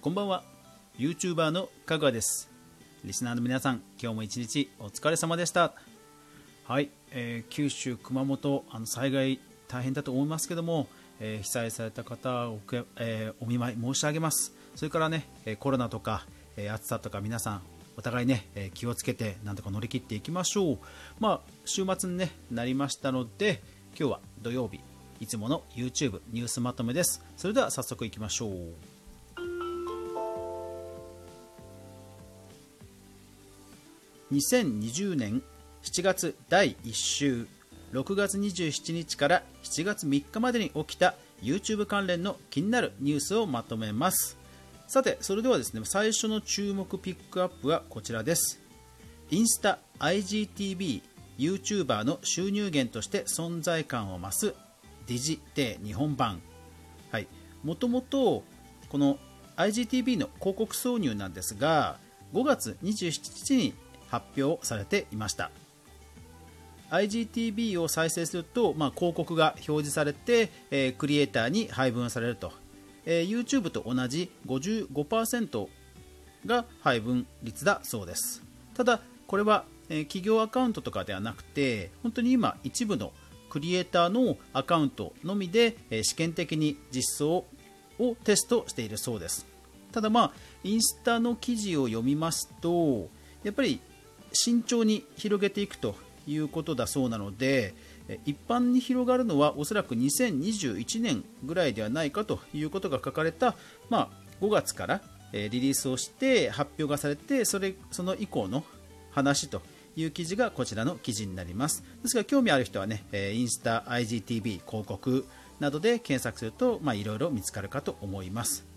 こんばんは。YouTuber のかぐわです。リスナーの皆さん今日も一日お疲れ様でした。はい、えー、九州熊本あの災害大変だと思いますけども、えー、被災された方を、えー、お見舞い申し上げます。それからねコロナとか、え暑さとか皆さんお互いね、え気をつけてなんとか乗り切っていきましょう。まあ週末に、ね、なりましたので今日は土曜日いつもの YouTube ニュースまとめです。それでは早速いきましょう。2020年7月第1週6月27日から7月3日までに起きた YouTube 関連の気になるニュースをまとめます。さてそれではですね最初の注目ピックアップはこちらです。インスタ IGTV YouTuber の収入源として存在感を増すディジテ日本版。はい。もともとこの IGTV の広告挿入なんですが5月27日に発表されていました。IGTV を再生すると、まあ、広告が表示されて、えー、クリエイターに配分されると、えー、YouTube と同じ55%が配分率だそうです。ただこれは、えー、企業アカウントとかではなくて本当に今一部のクリエイターのアカウントのみで、えー、試験的に実装をテストしているそうです。ただまあインスタの記事を読みますとやっぱり慎重に広げていくということだそうなので一般に広がるのはおそらく2021年ぐらいではないかということが書かれた、まあ、5月からリリースをして発表がされてそれその以降の話という記事がこちらの記事になります。ですが興味ある人はねインスタ IGTV 広告などで検索するといろいろ見つかるかと思います。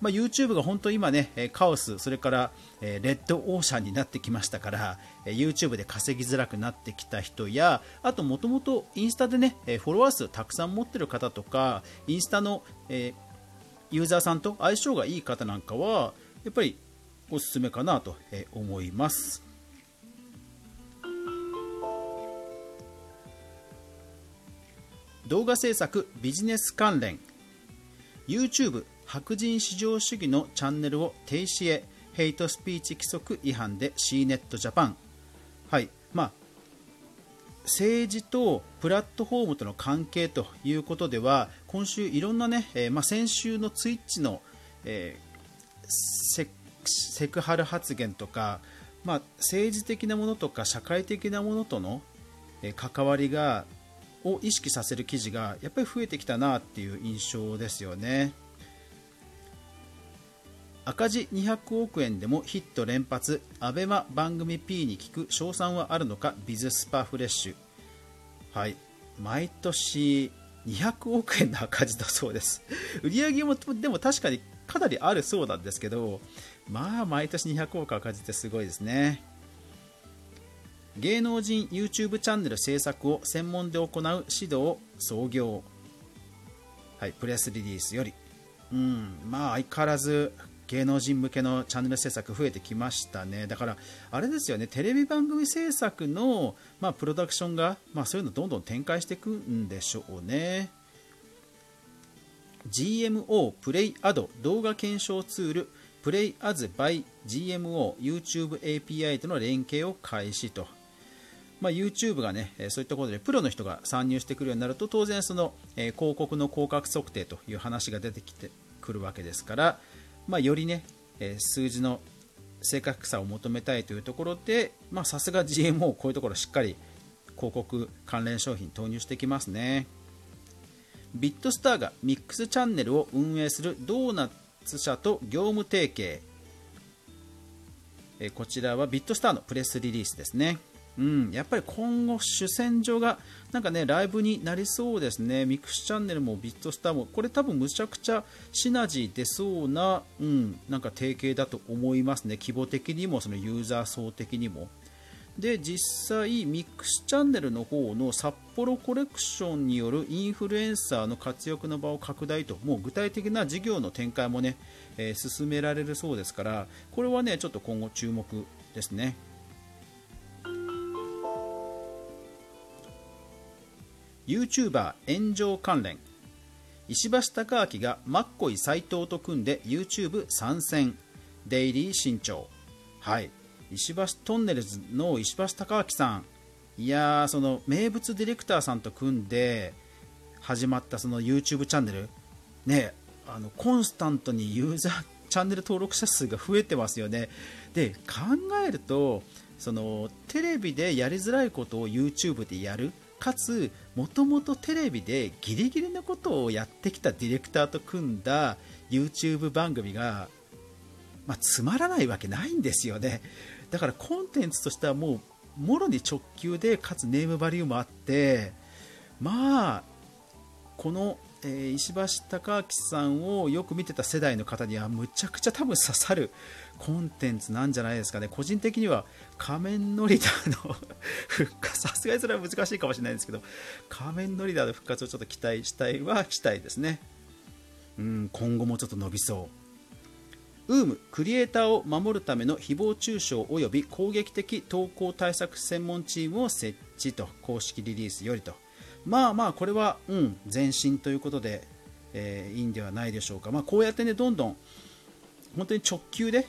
まあ、YouTube が本当今ね、カオス、それから、えレッドオーシャンになってきましたから、え YouTube で稼ぎづらくなってきた人や、あともともとインスタでね、えフォロワー数たくさん持ってる方とか、インスタの、えユーザーさんと相性がいい方なんかは、やっぱりおすすめかなと思います。動画制作ビジネス関連 YouTube 白人至上主義のチャンネルを停止へヘイトスピーチ規則違反で C ネットジャパンはいまあ政治とプラットフォームとの関係ということでは今週いろんなね、えー、まあ、先週のツイッチの、えー、セクハラ発言とか、まあ、政治的なものとか社会的なものとの、関わりがを意識させる記事がやっぱり増えてきたなっていう印象ですよね。赤字200億円でもヒット連発アベマ番組 P に聞く賞賛はあるのかビズスパフレッシュ。はい。毎年200億円の赤字だそうです。売上もでも確かにかなりあるそうなんですけどまあ毎年200億赤字ってすごいですね。芸能人 YouTube チャンネル制作を専門で行う指導創業。はい。プレスリリースより。うん。まあ相変わらず芸能人向けのチャンネル制作増えてきましたね。だからあれですよね。テレビ番組制作の、まあ、プロダクションが、まあ、そういうのどんどん展開していくんでしょうね。GMO プレイアド動画検証ツールプレイアズバイ GMO YouTube API との連携を開始と。まあ、YouTube がね、そういったことでプロの人が参入してくるようになると当然その、え広告の広角測定という話が出てきてくるわけですから、まあ、よりね、え数字の正確さを求めたいというところでさすが GMO こういうところしっかり広告関連商品投入してきますね。ビットスターがミックスチャンネルを運営するドーナツ社と業務提携。こちらはビットスターのプレスリリースですね。うん、やっぱり今後、主戦場がなんかねライブになりそうですね、ミクスチャンネルもビットスターも、これ多分むちゃくちゃシナジー出そうな、うん、なんか提携だと思いますね、規模的にもそのユーザー層的にも。で実際、ミックスチャンネルの方の札幌コレクションによるインフルエンサーの活躍の場を拡大と、もう具体的な事業の展開もね、えー、進められるそうですから、これはねちょっと今後注目ですね。YouTuber 炎上関連。石橋貴明がマッコイ斎藤と組んで YouTube 参戦。デイリー新潮。はい。石橋トンネルズの石橋貴明さん。いやーその名物ディレクターさんと組んで始まったその YouTube チャンネル。ねあのコンスタントにユーザーチャンネル登録者数が増えてますよね。で考えるとそのテレビでやりづらいことを YouTube でやる。かつもともとテレビでギリギリのことをやってきたディレクターと組んだ YouTube 番組が、まあ、つまらないわけないんですよね。だからコンテンツとしてはもうもろに直球でかつネームバリューもあってまあこの、えー、石橋貴明さんをよく見てた世代の方にはむちゃくちゃ多分刺さるコンテンツなんじゃないですかね。個人的には仮面ノリダーの復活。さ すがにそれは難しいかもしれないんですけど仮面ノリダーの復活をちょっと期待したいはしたいですねうん今後もちょっと伸びそう。ウームクリエイターを守るための誹謗中傷及び攻撃的投稿対策専門チームを設置と。公式リリースよりと。まあまあこれは、うん、前進ということで、えー、いいんではないでしょうか、まあ、こうやってねどんどん本当に直球で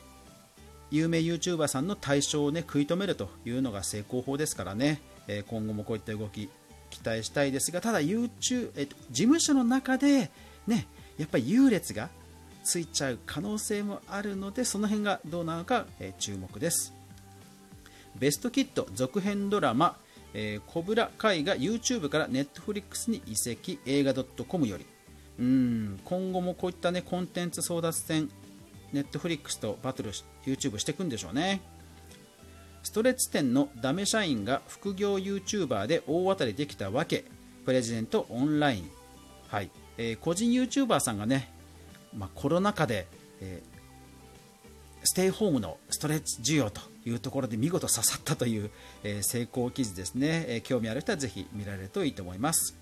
有名 YouTuber さんの対象を、ね、食い止めるというのが成功法ですからね、えー、今後もこういった動き期待したいですがただ YouTube、えー、事務所の中で、ね、やっぱり優劣がついちゃう可能性もあるのでその辺がどうなのか、えー、注目です。ベストキット続編ドラマえー、コブラ会が YouTube から Netflix に移籍映画 .com より。うん今後もこういった、ね、コンテンツ争奪戦 Netflix とバトル YouTube していくんでしょうね。ストレッチ店のダメ社員が副業 YouTuber で大当たりできたわけ。プレジデントオンライン、はい。えー、個人 YouTuber さんがね、まあ、コロナ禍で、えステイホームのストレッチ需要というところで見事刺さったという、え、成功記事ですね、え、興味ある人はぜひ見られるといいと思います。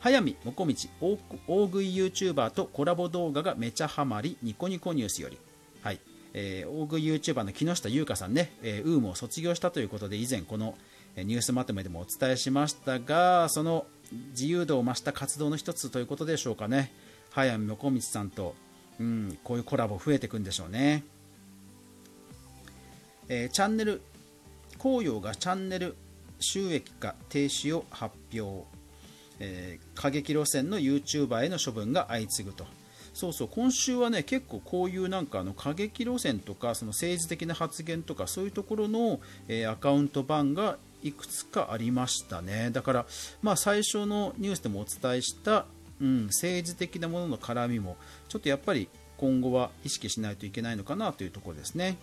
早見もこみち大食い YouTuber とコラボ動画がめちゃハマりニコニコニュースより、はい。えー、大食い YouTuber の木下優香さんね、えー、ウームを卒業したということで以前このニュースまとめでもお伝えしましたがその自由度を増した活動の一つということでしょうかね。早見もこみちさんと、うん、こういうコラボ増えていくんでしょうね。えー、チャンネル紅葉がチャンネル収益化停止を発表、えー、過激路線の YouTuber への処分が相次ぐと。そうそう今週はね結構こういうなんかあの過激路線とかその政治的な発言とかそういうところの、えー、アカウント版がいくつかありましたね。だから、まあ、最初のニュースでもお伝えした、うん、政治的なものの絡みもちょっとやっぱり今後は意識しないといけないのかなというところですね。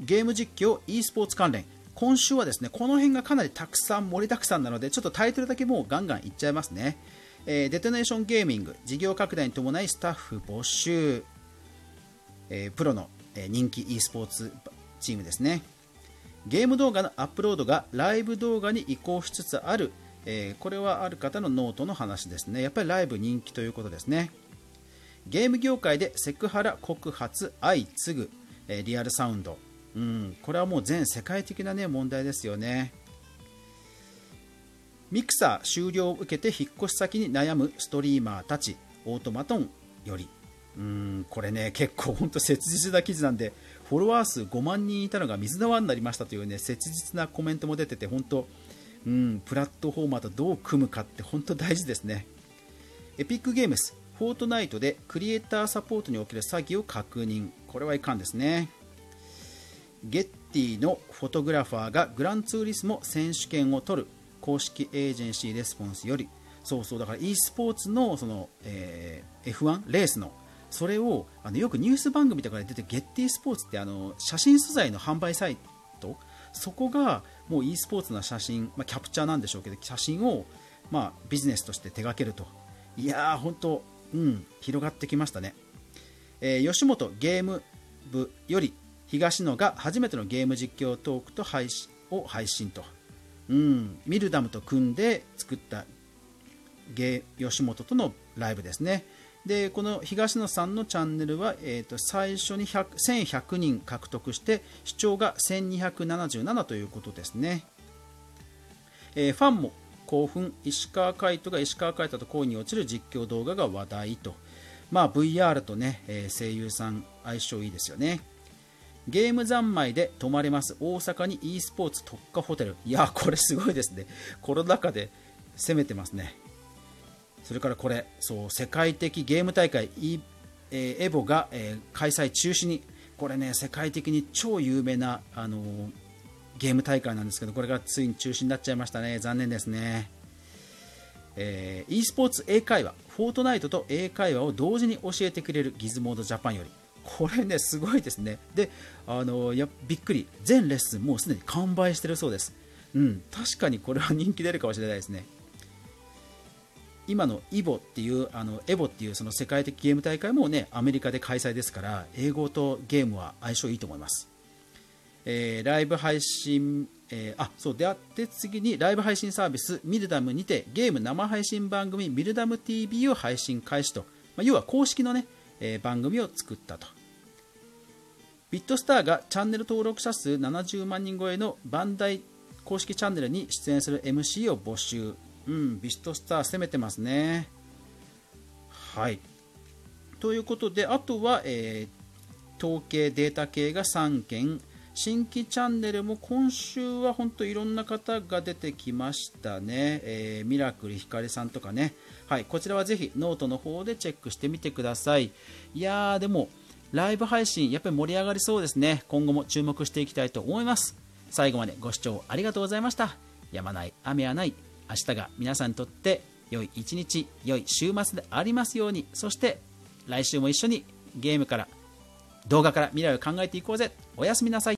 ゲーム実況 e スポーツ関連。今週はですねこの辺がかなりたくさん盛りだくさんなのでちょっとタイトルだけもうガンガンいっちゃいますね、えー、デトネーションゲーミング事業拡大に伴いスタッフ募集、えー、プロの、え、人気 e スポーツチームですね。ゲーム動画のアップロードがライブ動画に移行しつつある、えこれはある方のノートの話ですね。やっぱりライブ人気ということですね。ゲーム業界でセクハラ告発相次ぐ、えリアルサウンド。うん、これはもう全世界的な、ね、問題ですよね。ミクサー終了を受けて引っ越し先に悩むストリーマーたちオートマトンより。うんこれね結構本当切実な記事なんでフォロワー数5万人いたのが水の輪になりましたというね切実なコメントも出てて本当うんプラットフォーマーとどう組むかって本当大事ですね。エピックゲームスフォートナイトでクリエイターサポートにおける詐欺を確認。これはいかんですね。ゲッティのフォトグラファーがグランツーリスモ選手権を取る公式エージェンシーレスポンスより。そうそうだから e スポーツのその、えー、F1 レースの。それをあのよくニュース番組とかで出てゲッティスポーツってあの写真素材の販売サイト。そこがもう e スポーツの写真、まあ、キャプチャーなんでしょうけど写真を、まあ、ビジネスとして手掛けると。いやー本当、うん、広がってきましたね、えー、吉本ゲーム部より東野が初めてのゲーム実況トークと配信を配信と、うん、ミルダムと組んで作ったゲ吉本とのライブですね。でこの東野さんのチャンネルは、えーと、最初に1100人獲得して視聴が1277ということですね。えー、ファンも興奮。石川海人が石川海人と恋に落ちる実況動画が話題と、まあ、VR とね、えー、声優さん相性いいですよね。ゲーム三昧で泊まれます。大阪に e スポーツ特化ホテル。いやこれすごいですね。コロナ禍で攻めてますね。それからこれそう世界的ゲーム大会、e えー、エボが、えー、開催中止に。これね世界的に超有名な、あのー、ゲーム大会なんですけどこれがついに中止になっちゃいましたね。残念ですね、えー、e スポーツ英会話。フォートナイトと英会話を同時に教えてくれるギズモードジャパンより。これねすごいですね。であのやびっくり。全レッスンもうすでに完売してるそうです。うん。確かにこれは人気出るかもしれないですね。今のイボっていうあのエボっていうその世界的ゲーム大会もねアメリカで開催ですから英語とゲームは相性いいと思います、えー、ライブ配信、えー、あそう。であって次にライブ配信サービスミルダムにてゲーム生配信番組ミルダム TV を配信開始と、まあ、要は公式のね、え、番組を作ったとビットスターがチャンネル登録者数70万人超えのバンダイ公式チャンネルに出演する MC を募集うん、ビストスター攻めてますね。はい。ということで、あとは、えー、統計、データ系が3件、新規チャンネルも今週は本当いろんな方が出てきましたね。えー、ミラクルひかりさんとかね。はい、こちらはぜひノートの方でチェックしてみてください。いやー、でも、ライブ配信、やっぱり盛り上がりそうですね。今後も注目していきたいと思います。最後までご視聴ありがとうございました。やまない、雨はない。明日が皆さんにとって良い一日良い週末でありますようにそして来週も一緒にゲームから動画から未来を考えていこうぜおやすみなさい